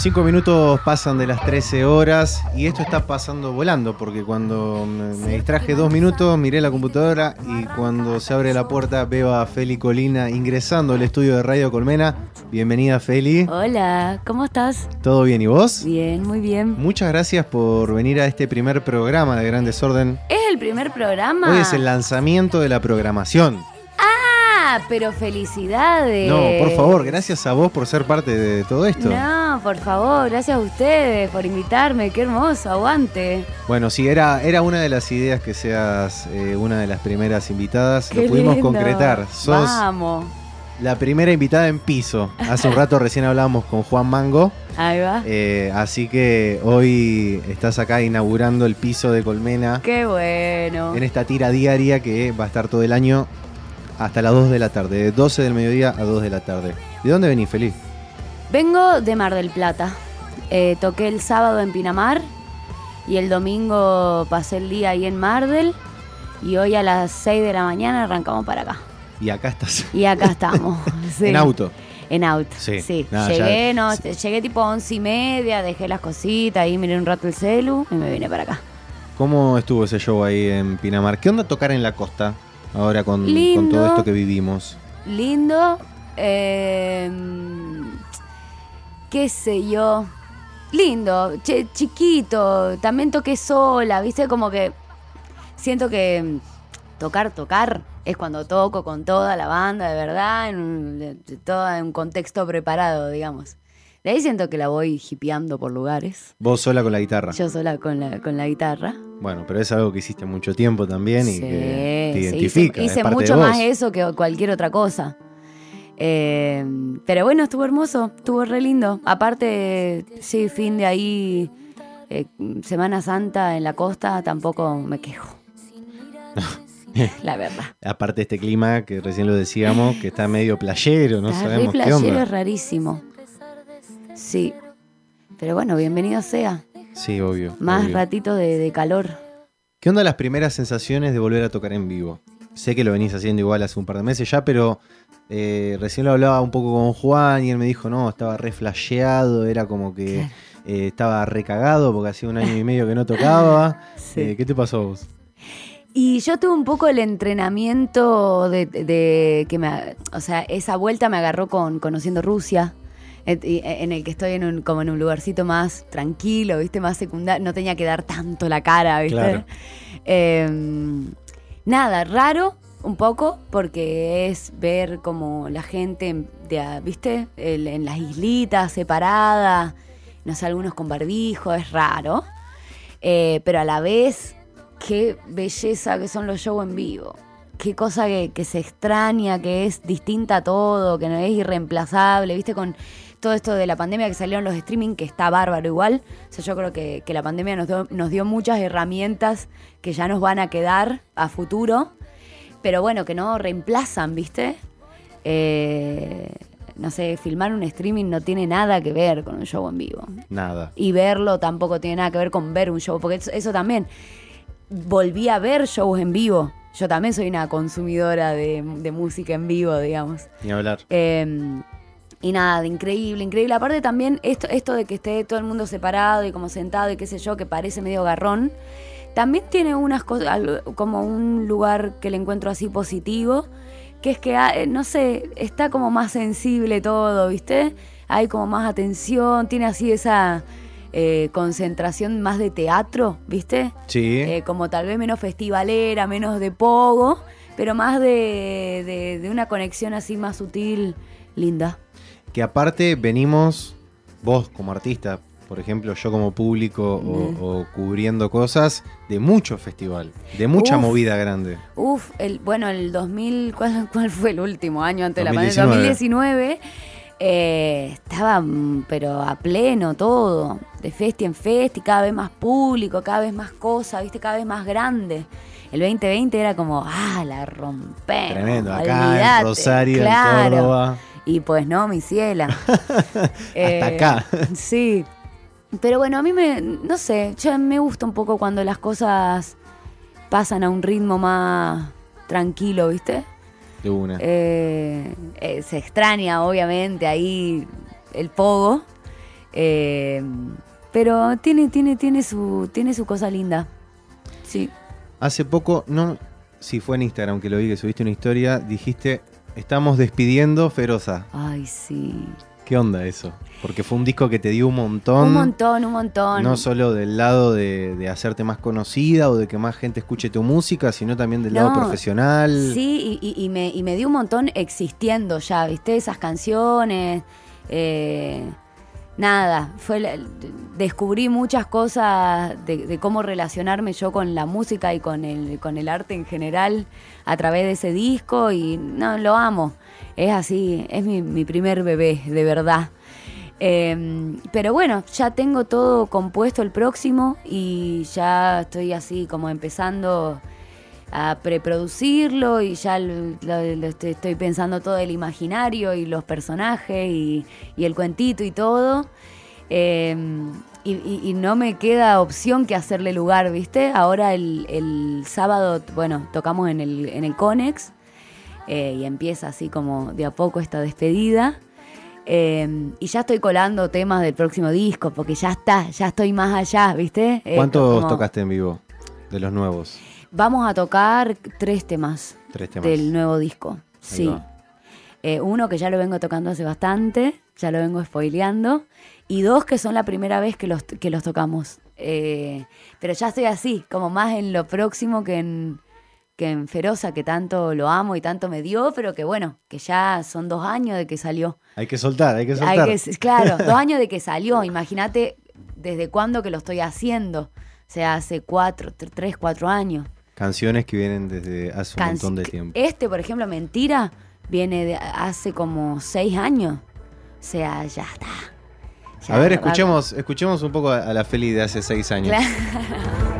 Cinco minutos pasan de las 13 horas y esto está pasando volando porque cuando me, distraje dos minutos miré la computadora y cuando se abre la puerta veo a Feli Colina ingresando al estudio de Radio Colmena. Bienvenida Feli. Hola, ¿cómo estás? ¿Todo bien y vos? Bien, muy bien. Muchas gracias por venir a este primer programa de Gran Desorden. ¿Es el primer programa? Hoy es el lanzamiento de la programación. Ah, pero felicidades. No, por favor, gracias a vos por ser parte de todo esto. No, por favor, gracias a ustedes por invitarme, qué hermoso, aguante. Bueno, sí, era, era una de las ideas que seas eh, una de las primeras invitadas. Qué Lo pudimos lindo. concretar. Sos Vamos. la primera invitada en piso. Hace un rato recién hablábamos con Juan Mango. Ahí va. eh, así que hoy estás acá inaugurando el piso de Colmena Qué bueno. en esta tira diaria que va a estar todo el año hasta las 2 de la tarde, de 12 del mediodía a 2 de la tarde. ¿De dónde venís, Feliz? Vengo de Mar del Plata. Eh, toqué el sábado en Pinamar y el domingo pasé el día ahí en Mar del y hoy a las 6 de la mañana arrancamos para acá. Y acá estás. Y acá estamos. sí. En auto. En auto, Sí. sí. Llegué, ya- no, llegué tipo once y media, dejé las cositas, ahí miré un rato el celu y me vine para acá. ¿Cómo estuvo ese show ahí en Pinamar? ¿Qué onda tocar en la costa ahora con, todo esto que vivimos? Lindo, eh, qué sé yo, lindo, che- chiquito, también toqué sola, viste, como que siento que mm, tocar, tocar es cuando toco con toda la banda, de verdad, en un, todo en un contexto preparado, digamos. De ahí siento que la voy hipeando por lugares. Vos sola con la guitarra. Yo sola con la, con la guitarra. Bueno, pero es algo que hiciste mucho tiempo también y Sí, que te sí, identifica. hice, es hice parte mucho de vos. más eso que cualquier otra cosa. Eh, pero bueno, estuvo hermoso, estuvo re lindo. Aparte, sí, fin de ahí, eh, Semana Santa en la costa, tampoco me quejo. La verdad. Aparte de este clima que recién lo decíamos, que está medio playero, no Está re sabemos qué playero, onda. es rarísimo. Sí. Pero bueno, bienvenido sea. Sí, obvio. Más obvio. ratito de, de calor. ¿Qué onda las primeras sensaciones de volver a tocar en vivo? Sé que lo venís haciendo igual hace un par de meses ya, pero eh, recién lo hablaba un poco con Juan y él me dijo, no, estaba re flasheado, era como que eh, estaba recagado porque hacía un año y medio que no tocaba. Sí. Eh, ¿Qué te pasó vos? Y yo tuve un poco el entrenamiento de, de que me, o sea, esa vuelta me agarró con conociendo Rusia, en el que estoy en un, como en un lugarcito más tranquilo, viste, más secundario, no tenía que dar tanto la cara, viste. Claro. Eh, nada, raro un poco porque es ver como la gente, viste, en las islitas separada, no sé, algunos con barbijo, es raro. Eh, pero a la vez, qué belleza que son los shows en vivo. Qué cosa que, que se extraña, que es distinta a todo, que no es irreemplazable, viste, con todo esto de la pandemia que salieron los streaming, que está bárbaro igual. O sea, yo creo que, que la pandemia nos dio, nos dio muchas herramientas que ya nos van a quedar a futuro, pero bueno, que no reemplazan, viste. Eh, no sé, filmar un streaming no tiene nada que ver con un show en vivo Nada. y verlo tampoco tiene nada que ver con ver un show, porque eso, eso también. Volví a ver shows en vivo. Yo también soy una consumidora de, de música en vivo, digamos. Ni hablar. Eh, y nada, de increíble, increíble. Aparte también esto, esto de que esté todo el mundo separado y como sentado y qué sé yo, que parece medio garrón, también tiene unas cosas, como un lugar que le encuentro así positivo, que es que, ah, eh, no sé, está como más sensible todo, ¿viste? Hay como más atención, tiene así esa eh, concentración más de teatro, ¿viste? Sí. Eh, como tal vez menos festivalera, menos de pogo, pero más de, de- de una conexión así más sutil, linda. Que aparte venimos, vos como artista, por ejemplo, yo como público o, o cubriendo cosas, de mucho festival, de mucha Uf. movida grande. Uf, el, bueno, el 2000, ¿cuál, cuál fue el último año antes de la 2019. pandemia? 2019. eh, estaba, mm, pero a pleno todo, de festi en festi, cada vez más público, cada vez más cosas, viste, cada vez más grande. El 2020 era como, ah, la rompemos. Tremendo, acá olvidate, en Rosario, claro. en Córdoba. Y pues no, mi ciela. Eh, acá. Sí. Pero bueno, a mí me, no sé, yo me gusta un poco cuando las cosas pasan a un ritmo más tranquilo, ¿viste? De una. Eh, eh, se extraña, obviamente, ahí el pogo. Eh, pero tiene, tiene, tiene, su, tiene su cosa linda. Sí. Hace poco, no, si fue en Instagram que lo vi, que subiste una historia, dijiste, estamos despidiendo Feroza. Ay, sí. ¿Qué onda eso? Porque fue un disco que te dio un montón. Un montón, un montón. No solo del lado de, de hacerte más conocida o de que más gente escuche tu música, sino también del lado profesional. Sí, y, y- y me, y me dio un montón existiendo ya, ¿viste? Esas canciones. eh, nada, fue la- descubrí muchas cosas de, de cómo relacionarme yo con la música y con el, con el arte en general a través de ese disco y no, lo amo. Es así, es mi, primer bebé, de verdad. Eh, pero bueno, ya tengo todo compuesto el próximo y ya estoy así como empezando a preproducirlo y ya lo- estoy, pensando todo el imaginario y los personajes y, el cuentito y todo. Y, y- y no me queda opción que hacerle lugar, ¿viste? Ahora el, el sábado, bueno, tocamos en el, en el Conex eh, y empieza así como de a poco esta despedida. Eh, y ya estoy colando temas del próximo disco, porque ya está, ya estoy más allá, ¿viste? Eh, ¿Cuántos como- tocaste en vivo de los nuevos? Vamos a tocar tres temas, Tres temas. del nuevo disco. Ahí Sí. Eh, uno que ya lo vengo tocando hace bastante, ya lo vengo spoileando. Y dos que son la primera vez que los, que los tocamos. Pero ya estoy así, como más en lo próximo que en, que en Feroza, que tanto lo amo y tanto me dio, pero que bueno, que ya son dos años de que salió. Hay que soltar, hay que Hay soltar. que- claro, dos años de que salió. Imagínate desde cuándo que lo estoy haciendo. O sea, hace cuatro, tr- tres, cuatro años. Canciones que vienen desde hace un montón de tiempo. Este, por ejemplo, Mentira, viene de hace como seis años. O sea, ya está. Ya A ver, escuchemos, escuchemos un poco a, a la Feli de hace seis años. Claro.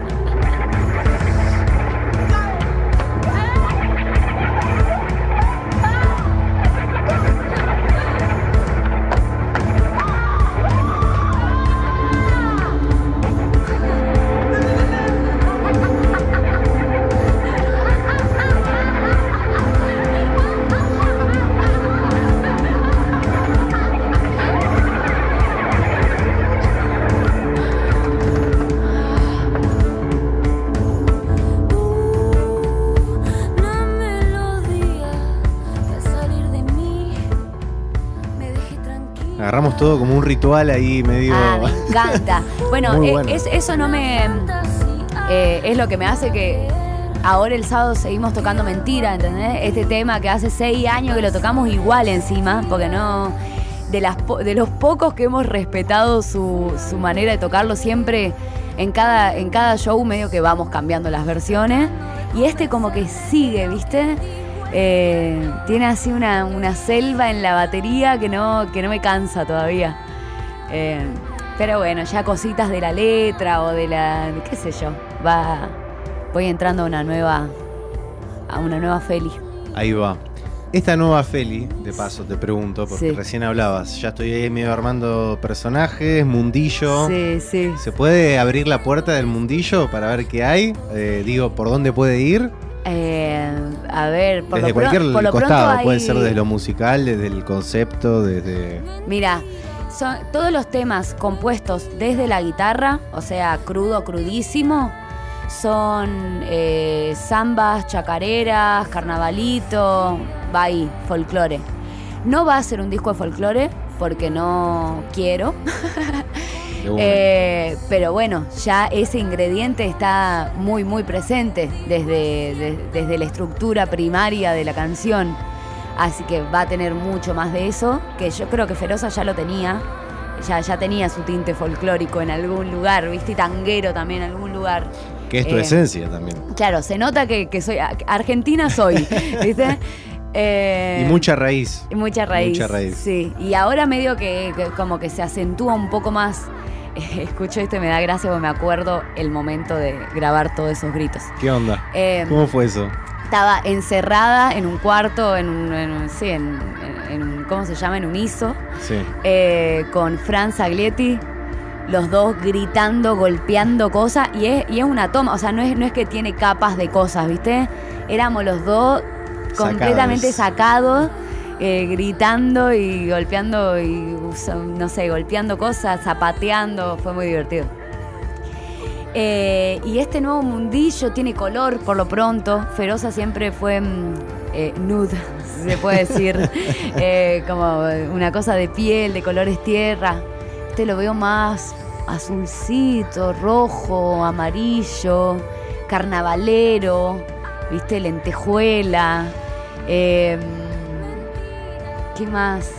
todo como un ritual ahí medio. Ah, me encanta. Bueno, eh, bueno. es- eso no me. eh, es lo que me hace que ahora el sábado seguimos tocando mentira, ¿entendés? Este tema que hace seis años que lo tocamos igual encima, porque no. De, las, po- de los pocos que hemos respetado su, su manera de tocarlo siempre. En cada, en cada show medio que vamos cambiando las versiones. Y este como que sigue, ¿viste? Eh, tiene así una, una selva en la batería que no, que no me cansa todavía. Eh, pero bueno, ya cositas de la letra o de la. qué sé yo. Va. Voy entrando a una nueva. a una nueva Feli. Ahí va. Esta nueva Feli, de paso te pregunto, porque Sí. recién hablabas. Ya estoy ahí medio armando personajes, mundillo. Sí, sí. ¿Se puede abrir la puerta del mundillo para ver qué hay? Eh, digo, ¿por dónde puede ir? Eh, a ver, por desde lo, cualquier por lo pronto costado, hay- puede ser desde lo musical, desde el concepto, desde... Mira, son todos los temas compuestos desde la guitarra, o sea, crudo, crudísimo, son eh, zambas, chacareras, carnavalito, va ahí, folclore. No va a ser un disco de folclore porque no quiero. eh, pero bueno, ya ese ingrediente está muy, muy presente desde, de- desde la estructura primaria de la canción. Así que va a tener mucho más de eso, que yo creo que Feroza ya lo tenía. Ya, ya tenía su tinte folclórico en algún lugar, ¿viste? Y tanguero también en algún lugar. que es tu eh, esencia también. Claro, se nota que, que soy argentina soy, ¿viste? Eh, y mucha raíz. y Mucha raíz. Mucha raíz. Sí. Y ahora medio que, que como que se acentúa un poco más. Escucho esto y me da gracia porque me acuerdo el momento de grabar todos esos gritos. ¿Qué onda? Eh, ¿Cómo fue eso? estaba encerrada en un cuarto, en un, en un- sí, en, en- en un- ¿cómo se llama? En un ISO, Sí. eh, con Franz Aglietti, los dos gritando, golpeando cosas, y es, y es una toma, o sea, no es, no es que tiene capas de cosas, ¿viste? Éramos los dos completamente sacados, eh, gritando y golpeando y no sé, golpeando cosas, zapateando, fue muy divertido. Eh, y este nuevo mundillo tiene color por lo pronto. Feroza siempre fue mm, eh, nude, se puede decir. Eh, como una cosa de piel, de colores tierra. Este lo veo más azulcito, rojo, amarillo, carnavalero, viste, lentejuela. Eh, ¿Qué más?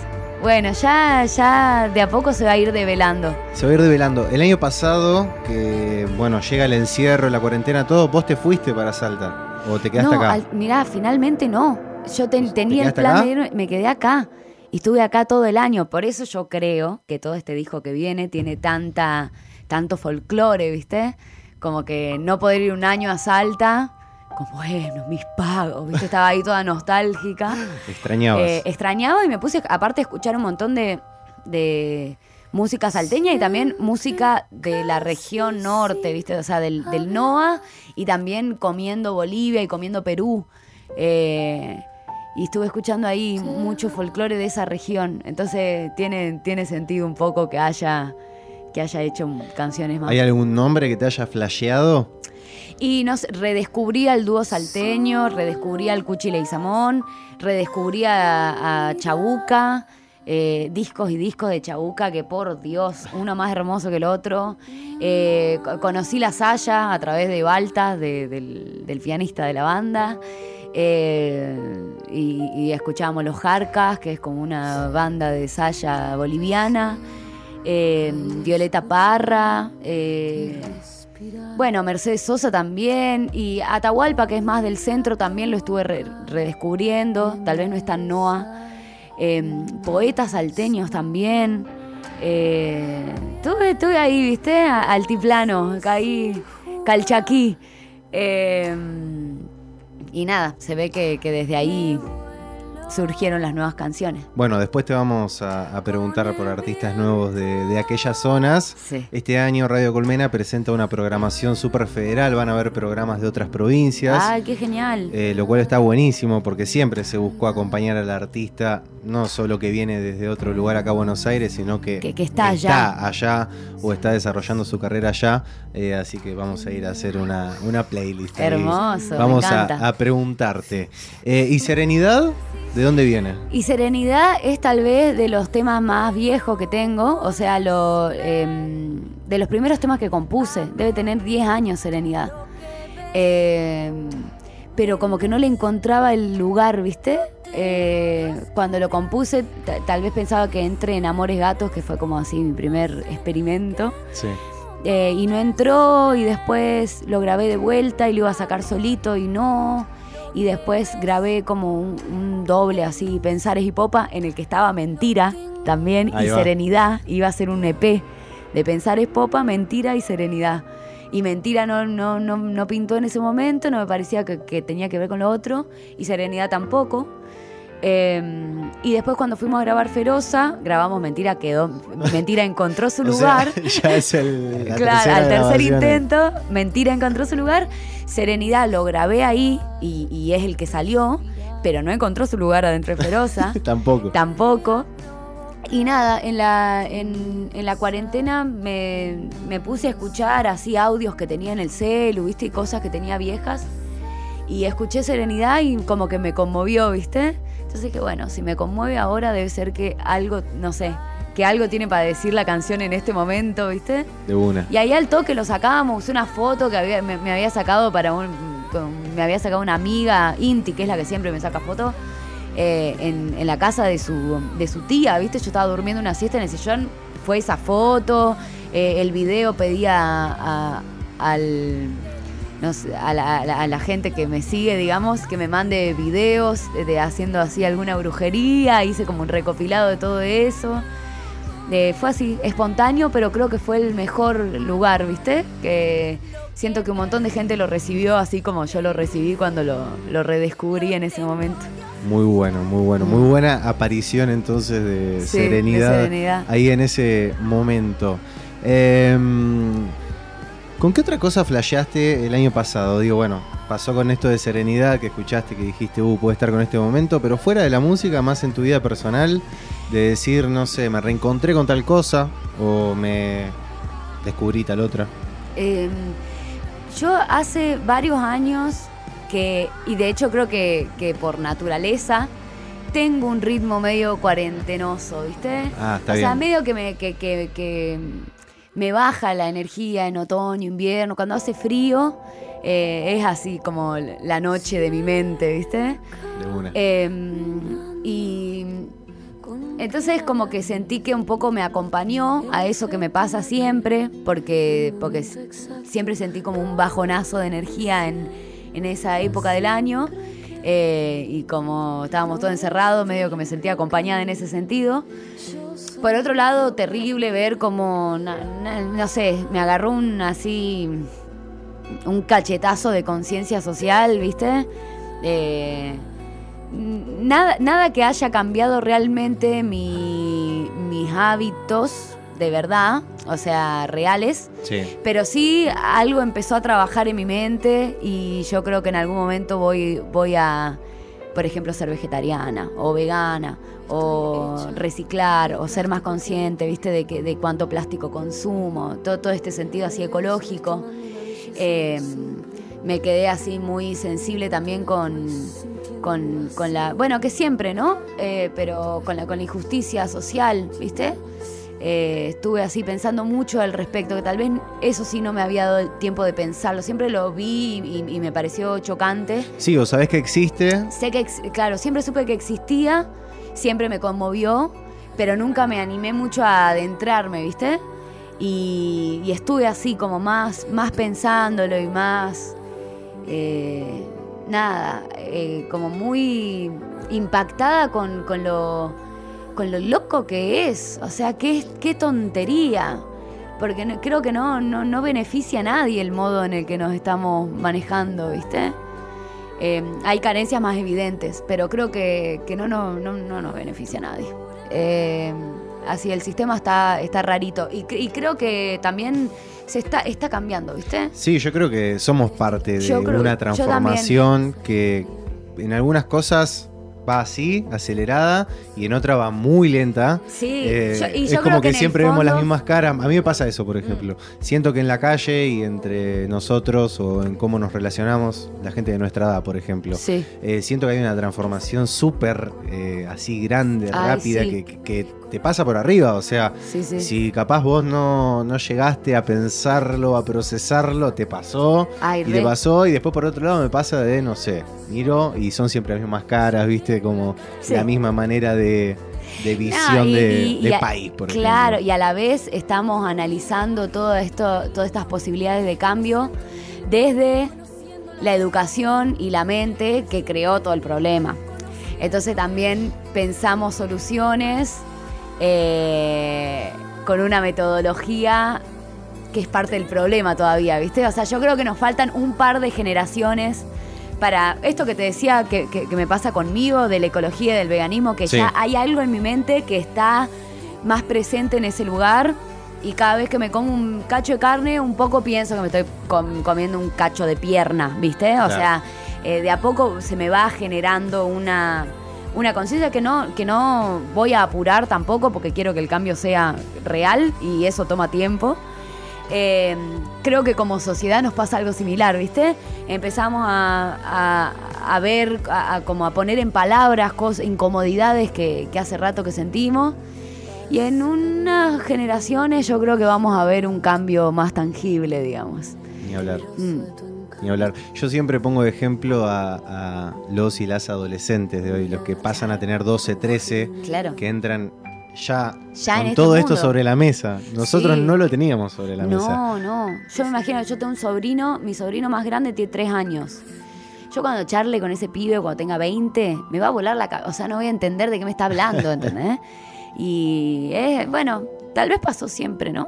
Bueno, ya, ya de a poco se va a ir develando. Se va a ir develando. El año pasado, que bueno, llega el encierro, la cuarentena, todo, vos te fuiste para Salta. O te quedaste no, acá. al- mirá, finalmente no. Yo ten- ¿Te tenía el plan acá? de irme, me quedé acá. Y estuve acá todo el año. Por eso yo creo que todo este disco que viene tiene tanta, tanto folclore, ¿viste? Como que no poder ir un año a Salta, como bueno, mis pagos, ¿viste? Estaba ahí toda nostálgica. Extrañabas. Eh, extrañaba y me puse, aparte, a escuchar un montón de, de música salteña y también música de la región norte, ¿viste? O sea, del, del NOA y también comiendo Bolivia y comiendo Perú. Eh, y estuve escuchando ahí mucho folclore de esa región. Entonces tiene, tiene sentido un poco que haya, que haya hecho canciones más. ¿Hay algún nombre que te haya flasheado? Y nos redescubrí al dúo salteño, redescubrí al Cuchi Leizamón, redescubrí a, a Chabuca, eh, discos y discos de Chabuca que por Dios, uno más hermoso que el otro. Eh, co- conocí la Saya a través de Baltas, de- del, del pianista de la banda. Eh, y, y escuchábamos Los Jarcas, que es como una banda de Saya boliviana. Eh, Violeta Parra. eh, bueno, Mercedes Sosa también. Y Atahualpa, que es más del centro, también lo estuve re- redescubriendo. Tal vez no es tan Noa. Eh, poetas salteños también. Eh, estuve, ahí, ¿viste? Altiplano, caí, calchaquí. Eh, y nada, se ve que desde ahí surgieron las nuevas canciones. Bueno, después te vamos a, a preguntar por artistas nuevos de, de aquellas zonas. Sí. Este año Radio Colmena presenta una programación súper federal, van a haber programas de otras provincias. ¡Ay, qué genial! Eh, lo cual está buenísimo porque siempre se buscó acompañar al artista, no solo que viene desde otro lugar acá a Buenos Aires, sino que, Que- que está allá. allá o está desarrollando su carrera allá. Eh, así que vamos a ir a hacer una, una playlist. ahí. Hermoso, me Vamos a, preguntarte. Eh, ¿Y Serenidad? ¿De dónde viene? Y Serenidad es tal vez de los temas más viejos que tengo, o sea, lo, em, de los primeros temas que compuse. Debe tener 10 años Serenidad. Em, pero como que no le encontraba el lugar, ¿viste? Eh, cuando lo compuse, ta- tal vez pensaba que entré en Amores Gatos, que fue como así mi primer experimento. Sí. Eh, y no entró y después lo grabé de vuelta y lo iba a sacar solito y no. Y después grabé como un, un doble así, Pensares y Popa, en el que estaba Mentira también Ahí y va. Serenidad. Iba a ser un EP de Pensares Popa, Mentira y Serenidad. Y Mentira no, no, no, no pintó en ese momento, no me parecía que, que tenía que ver con lo otro. Y Serenidad tampoco. Eh, y después cuando fuimos a grabar Feroza, grabamos Mentira, quedó. Mentira encontró su O sea, lugar. ya es el, la Claro, al tercer intento, Mentira encontró su lugar. Serenidad lo grabé ahí y, y es el que salió, pero no encontró su lugar adentro de Feroza. Tampoco. Tampoco. Y nada, en la, en, en la cuarentena me, me puse a escuchar así audios que tenía en el celu, ¿viste? Y cosas que tenía viejas. Y escuché Serenidad y como que me conmovió, ¿viste? Entonces que bueno, si me conmueve ahora debe ser que algo, no sé, que algo tiene para decir la canción en este momento, ¿viste? De una. Y ahí al toque lo sacábamos, usé una foto que había, me, me había sacado para un. me había sacado una amiga, Inti, que es la que siempre me saca fotos, eh, en, en la casa de su, de su tía, ¿viste? Yo estaba durmiendo una siesta en el sillón, fue esa foto, eh, el video pedía a- al. A, la, a la- a la gente que me sigue, digamos, que me mande videos de, de haciendo así alguna brujería, hice como un recopilado de todo eso. Eh, fue así, espontáneo, pero creo que fue el mejor lugar, ¿viste? Que siento que un montón de gente lo recibió así como yo lo recibí cuando lo, lo redescubrí en ese momento. Muy bueno, muy bueno. Muy buena aparición entonces de, Sí, de serenidad, Serenidad. ahí en ese momento. Em, ¿Con qué otra cosa flasheaste el año pasado? Digo, bueno, pasó con esto de serenidad que escuchaste, que dijiste, uh, puede estar con este momento, pero fuera de la música, más en tu vida personal, de decir, no sé, me reencontré con tal cosa o me descubrí tal otra. Eh, yo hace varios años que, y de hecho creo que, que por naturaleza, tengo un ritmo medio cuarentenoso, ¿viste? Ah, está o sea, medio que me, que, que- que me baja la energía en otoño, invierno, cuando hace frío, eh, es así como la noche de mi mente, ¿viste? De una. Eh, y entonces como que sentí que un poco me acompañó a eso que me pasa siempre, porque, porque siempre sentí como un bajonazo de energía en, en esa época del año. eh, y como estábamos todos encerrados, medio que me sentía acompañada en ese sentido. Por otro lado, terrible ver como, na- na- no sé, me agarró un así, un cachetazo de conciencia social, ¿viste? Eh, nada, nada que haya cambiado realmente mi- mis hábitos de verdad, o sea, reales, Sí. pero sí algo empezó a trabajar en mi mente y yo creo que en algún momento voy, voy a, por ejemplo, ser vegetariana o vegana o reciclar o ser más consciente, ¿viste? De, que, de cuánto plástico consumo, todo, todo este sentido así ecológico. Eh, me quedé así muy sensible también con, con, con la... Bueno, que siempre, ¿no? Eh, pero con la, con la injusticia social, ¿viste? Eh, estuve así pensando mucho al respecto, que tal vez eso sí no me había dado el tiempo de pensarlo. Siempre lo vi y, y me pareció chocante. Sí, o sabés que existe, Sé que, claro, siempre supe que existía, siempre me conmovió, pero nunca me animé mucho a adentrarme, ¿viste? Y, y estuve así como más, más pensándolo y más, eh, nada, eh, como muy impactada con, con lo, con lo loco que es. O sea, qué, qué tontería. Porque no- creo que no, no, no beneficia a nadie el modo en el que nos estamos manejando, ¿viste? Eh, hay carencias más evidentes, pero creo que, que no, no, no, no nos beneficia a nadie. Eh, así, el sistema está, está rarito. Y, cre- y creo que también se está, está cambiando, ¿viste? Sí, yo creo que somos parte de creo- una transformación que en algunas cosas va así, acelerada, y en otra va muy lenta. Sí, Eh, yo- y es como creo que, siempre vemos las Mm. mismas caras. A mí me pasa eso, por ejemplo. Siento que en la calle y entre nosotros o en cómo nos relacionamos, la gente de nuestra edad, por ejemplo, Sí. eh, siento que hay una transformación súper eh, así grande, Ay, rápida, sí. que- que te pasa por arriba. O sea, Sí, sí. si capaz vos no, no llegaste a pensarlo, a procesarlo, te pasó. Ay, y te pasó, y después por otro lado me pasa de, no sé, miro y son siempre las mismas caras, viste, como Sí. la misma manera de, de No, visión y- de, y- de y a- país, por Claro, ejemplo. y a la vez estamos analizando todo esto, todas estas posibilidades de cambio desde la educación y la mente que creó todo el problema. Entonces también pensamos soluciones eh, con una metodología que es parte del problema todavía, ¿viste? O sea, yo creo que nos faltan un par de generaciones para esto que te decía que, que- que me pasa conmigo, de la ecología y del veganismo, que Sí. ya hay algo en mi mente que está más presente en ese lugar y cada vez que me como un cacho de carne, un poco pienso que me estoy com- comiendo un cacho de pierna, ¿viste? O Claro. sea, eh, de a poco se me va generando una, una conciencia que no, que no voy a apurar tampoco porque quiero que el cambio sea real y eso toma tiempo. Eh, creo que como sociedad nos pasa algo similar, ¿viste? Empezamos a, a- a ver, a, a como a poner en palabras cosas, incomodidades que, que hace rato que sentimos. Y en unas generaciones yo creo que vamos a ver un cambio más tangible, digamos. Ni hablar, Mm. Ni hablar. Yo siempre pongo de ejemplo a, a los y las adolescentes de hoy, los que pasan a tener 12, 13, Claro. que entran ya, con este todo esto sobre la mesa. Nosotros Sí. no lo teníamos sobre la mesa. No, no. Yo me imagino, yo tengo un sobrino, mi sobrino más grande tiene tres años. Yo cuando charle con ese pibe cuando tenga 20, me va a volar la cabeza. O sea, no voy a entender de qué me está hablando, ¿entendés? Y es, bueno, tal vez pasó siempre, ¿no?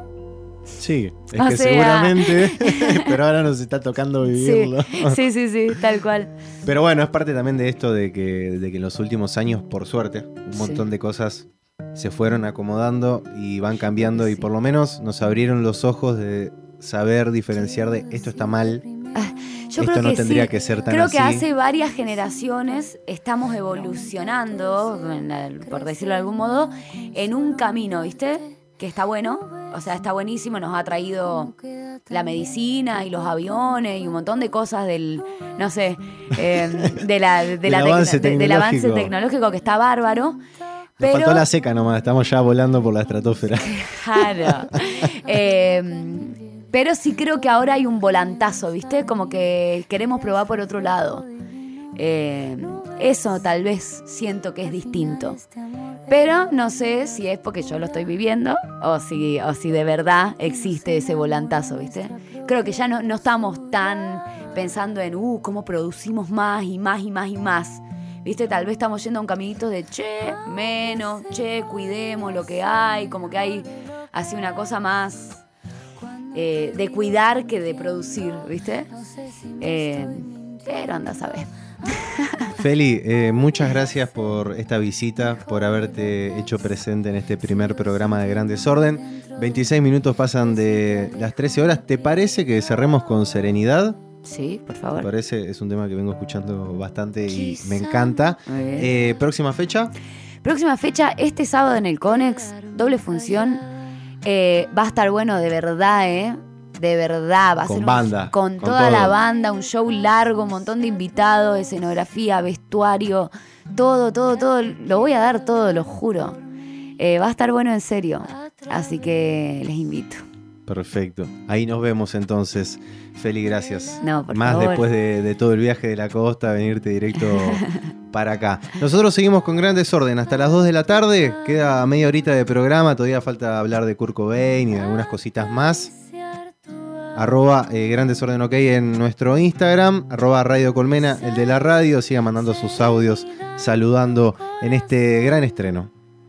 Sí, es O que sea- seguramente, pero ahora nos está tocando vivirlo. Sí, sí, sí, tal cual. Pero bueno, es parte también de esto de que, de que en los últimos años, por suerte, un Sí. montón de cosas se fueron acomodando y van cambiando y por lo menos nos abrieron los ojos de saber diferenciar de esto está mal. Yo esto creo no que tendría sí. que ser tan Creo así. que hace varias generaciones estamos evolucionando, por decirlo de algún modo, en un camino, ¿viste? Que está bueno, o sea, está buenísimo, nos ha traído la medicina y los aviones y un montón de cosas del, no sé, eh, de la, de la avance de- del avance tecnológico. tecnológico que está bárbaro. Nos Pero, faltó la seca nomás, estamos ya volando por la estratosfera. Claro. Eh, pero sí creo que ahora hay un volantazo, ¿viste? Como que queremos probar por otro lado. Eh, eso tal vez siento que es distinto. Pero no sé si es porque yo lo estoy viviendo o si, o si de verdad existe ese volantazo, ¿viste? Creo que ya no, no estamos tan pensando en, uh, cómo producimos más y más y más y más. ¿Viste? Tal vez estamos yendo a un caminito de, che, menos, che, cuidemos lo que hay, como que hay así una cosa más eh, de cuidar que de producir, ¿viste? Eh, pero anda a saber. Feli, eh, muchas gracias por esta visita, por haberte hecho presente en este primer programa de Gran Desorden. 26 minutos pasan de las 13 horas. ¿Te parece que cerremos con serenidad? Sí, por Me favor. parece, es un tema que vengo escuchando bastante y me encanta. Eh, Próxima fecha, Próxima fecha, este sábado en el Conex, doble función. Eh, va a estar bueno de verdad, ¿eh? De verdad, va a Con ser un- banda, con, con toda la banda, un show largo, un montón de invitados, escenografía, vestuario, todo, todo, todo. Lo voy a dar todo, lo juro. Eh, va a estar bueno en serio. Así que les invito. perfecto. Ahí nos vemos entonces. Feli, gracias. No, por Más favor. después de, de todo el viaje de la costa, venirte directo para acá. Nosotros seguimos con gran desorden hasta las 2 de la tarde. Queda media horita de programa. Todavía falta hablar de Kurt Cobain y de algunas cositas más. Arroba eh, Gran Desorden OK en nuestro Instagram. Arroba Radio Colmena, el de la radio. Siga mandando sus audios saludando en este gran estreno.